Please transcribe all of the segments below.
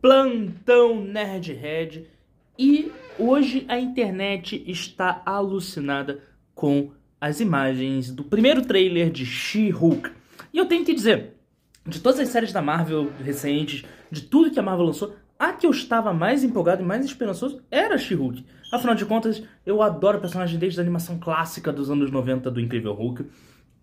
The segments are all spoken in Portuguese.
Plantão Nerdhead e hoje a internet está alucinada com as imagens do primeiro trailer de She-Hulk. E eu tenho que dizer, de todas as séries da Marvel recentes, de tudo que a Marvel lançou, a que eu estava mais empolgado e mais esperançoso era She-Hulk. Afinal de contas, eu adoro o personagem desde a animação clássica dos anos 90 do Incrível Hulk.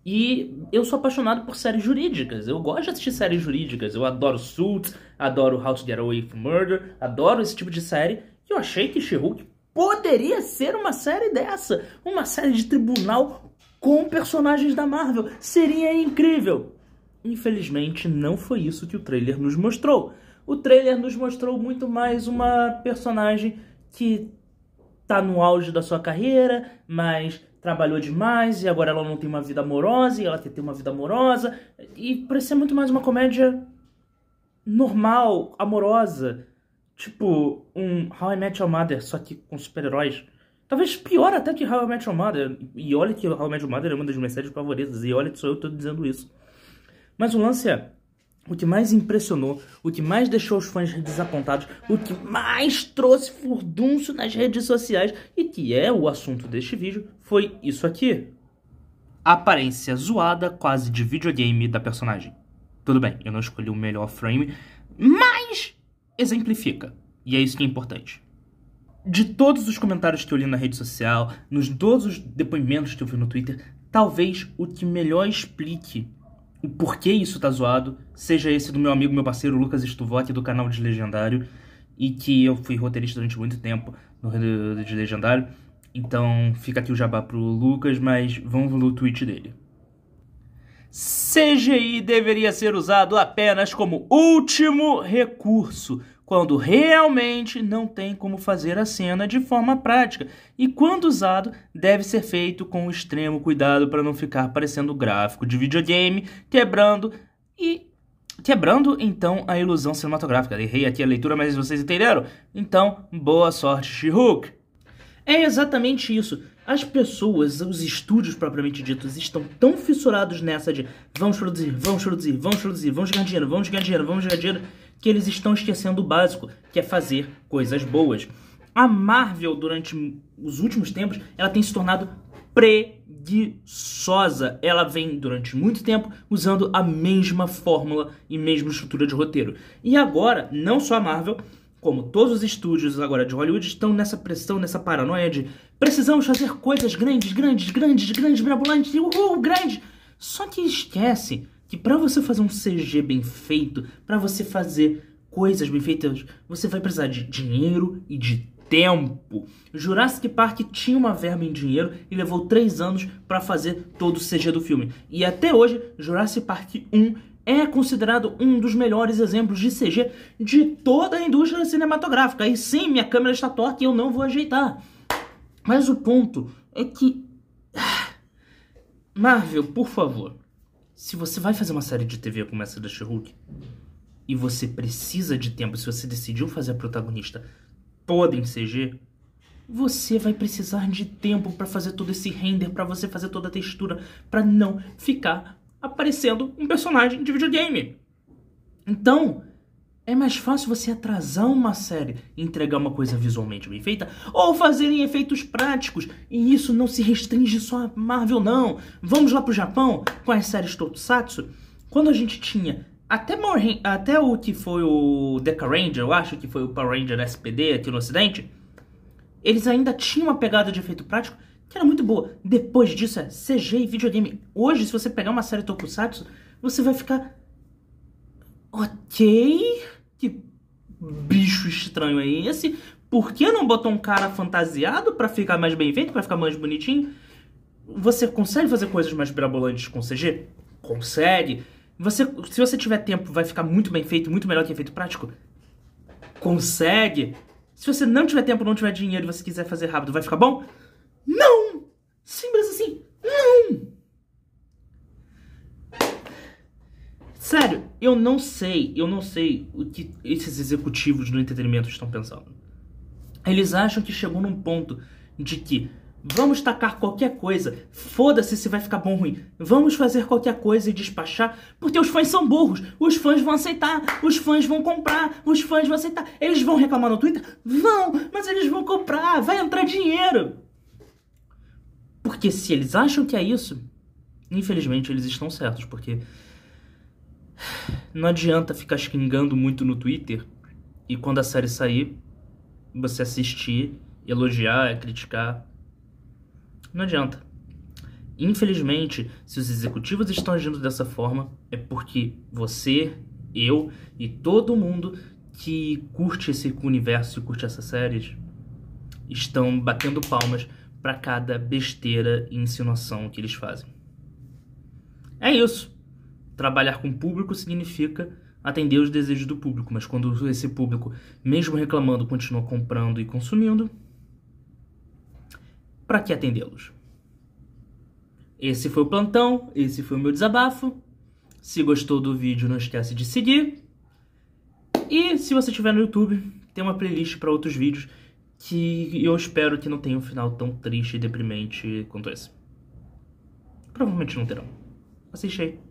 E eu sou apaixonado por séries jurídicas. Eu gosto de assistir séries jurídicas. Eu adoro Suits, adoro How to Get Away with Murder, adoro esse tipo de série. E eu achei que She-Hulk poderia ser uma série dessa. Uma série de tribunal com personagens da Marvel. Seria incrível. Infelizmente, não foi isso que o trailer nos mostrou. O trailer nos mostrou muito mais uma personagem que tá no auge da sua carreira, mas trabalhou demais e agora ela não tem uma vida amorosa e ela quer ter uma vida amorosa. E parecia muito mais uma comédia normal, amorosa. Tipo um How I Met Your Mother, só que com super-heróis. Talvez pior até que How I Met Your Mother. E olha que How I Met Your Mother é uma das minhas séries favoritas. E olha que sou eu tô dizendo isso. Mas o lance é o que mais impressionou, o que mais deixou os fãs desapontados, o que mais trouxe furdunço nas redes sociais e que é o assunto deste vídeo foi isso aqui. A aparência zoada, quase de videogame da personagem. Tudo bem, eu não escolhi o melhor frame, mas exemplifica. E é isso que é importante. De todos os comentários que eu li na rede social, nos todos os depoimentos que eu vi no Twitter, talvez o que melhor explique o porquê isso tá zoado, seja esse do meu amigo, meu parceiro Lucas Stuvock do canal de Legendário, e que eu fui roteirista durante muito tempo no de Legendário. Então fica aqui o jabá pro Lucas, mas vamos no tweet dele. CGI deveria ser usado apenas como último recurso, quando realmente não tem como fazer a cena de forma prática, e quando usado, deve ser feito com extremo cuidado para não ficar parecendo gráfico de videogame, quebrando e quebrando então a ilusão cinematográfica. Errei aqui a leitura, mas vocês entenderam? Então, boa sorte, She-Hulk! É exatamente isso. As pessoas, os estúdios propriamente ditos, estão tão fissurados nessa de vamos produzir, vamos produzir, vamos produzir, vamos ganhar dinheiro, vamos ganhar dinheiro, vamos ganhar dinheiro, que eles estão esquecendo o básico, que é fazer coisas boas. A Marvel, durante os últimos tempos, ela tem se tornado preguiçosa. Ela vem, durante muito tempo, usando a mesma fórmula e mesma estrutura de roteiro. E agora, não só a Marvel, como todos os estúdios agora de Hollywood estão nessa pressão, nessa paranoia de precisamos fazer coisas grandes, grandes, grandes, grandes, mirabolantes, uhul, grande. Só que esquece que para você fazer um CG bem feito, para você fazer coisas bem feitas, você vai precisar de dinheiro e de tempo. Jurassic Park tinha uma verba em dinheiro e levou três anos para fazer todo o CG do filme. E até hoje, Jurassic Park 1 é considerado um dos melhores exemplos de CG de toda a indústria cinematográfica. E sim, minha câmera está torta e eu não vou ajeitar. Mas o ponto é que. Marvel, por favor, se você vai fazer uma série de TV como essa da She-Hulk, e você precisa de tempo, se você decidiu fazer a protagonista toda em CG, você vai precisar de tempo para fazer todo esse render, para você fazer toda a textura, para não ficar aparecendo um personagem de videogame. Então, é mais fácil você atrasar uma série e entregar uma coisa visualmente bem feita ou fazer em efeitos práticos. E isso não se restringe só a Marvel, não. Vamos lá pro Japão com as séries Tokusatsu. Quando a gente tinha até, More, até o que foi o Deca Ranger, eu acho que foi o Power Ranger SPD aqui no ocidente, eles ainda tinham uma pegada de efeito prático que era muito boa. Depois disso é CG e videogame. Hoje, se você pegar uma série Tokusatsu, você vai ficar... Ok que bicho estranho é esse? Por que não botou um cara fantasiado para ficar mais bem feito, para ficar mais bonitinho? Você consegue fazer coisas mais mirabolantes com CG? Consegue. Você, se você tiver tempo, vai ficar muito bem feito, muito melhor que efeito prático? Consegue. Se você não tiver tempo, não tiver dinheiro e você quiser fazer rápido, vai ficar bom? Não! Sério, eu não sei, eu não sei o que esses executivos do entretenimento estão pensando. Eles acham que chegou num ponto de que Vamos tacar qualquer coisa. Foda-se se vai ficar bom ou ruim. Vamos fazer qualquer coisa e despachar, porque os fãs são burros. Os fãs vão aceitar, os fãs vão comprar, os fãs vão aceitar. Eles vão reclamar no Twitter? Vão, mas eles vão comprar, vai entrar dinheiro. Porque se eles acham que é isso, infelizmente eles estão certos, porque não adianta ficar xingando muito no Twitter e quando a série sair, você assistir, elogiar, criticar. Não adianta. Infelizmente, se os executivos estão agindo dessa forma, é porque você, eu e todo mundo que curte esse universo e curte essas séries estão batendo palmas para cada besteira e insinuação que eles fazem. É isso. Trabalhar com público significa atender os desejos do público, mas quando esse público, mesmo reclamando, continua comprando e consumindo, para que atendê-los? Esse foi o plantão, esse foi o meu desabafo. Se gostou do vídeo, não esquece de seguir. E se você estiver no YouTube, tem uma playlist para outros vídeos que eu espero que não tenha um final tão triste e deprimente quanto esse. Provavelmente não terão. Assiste aí.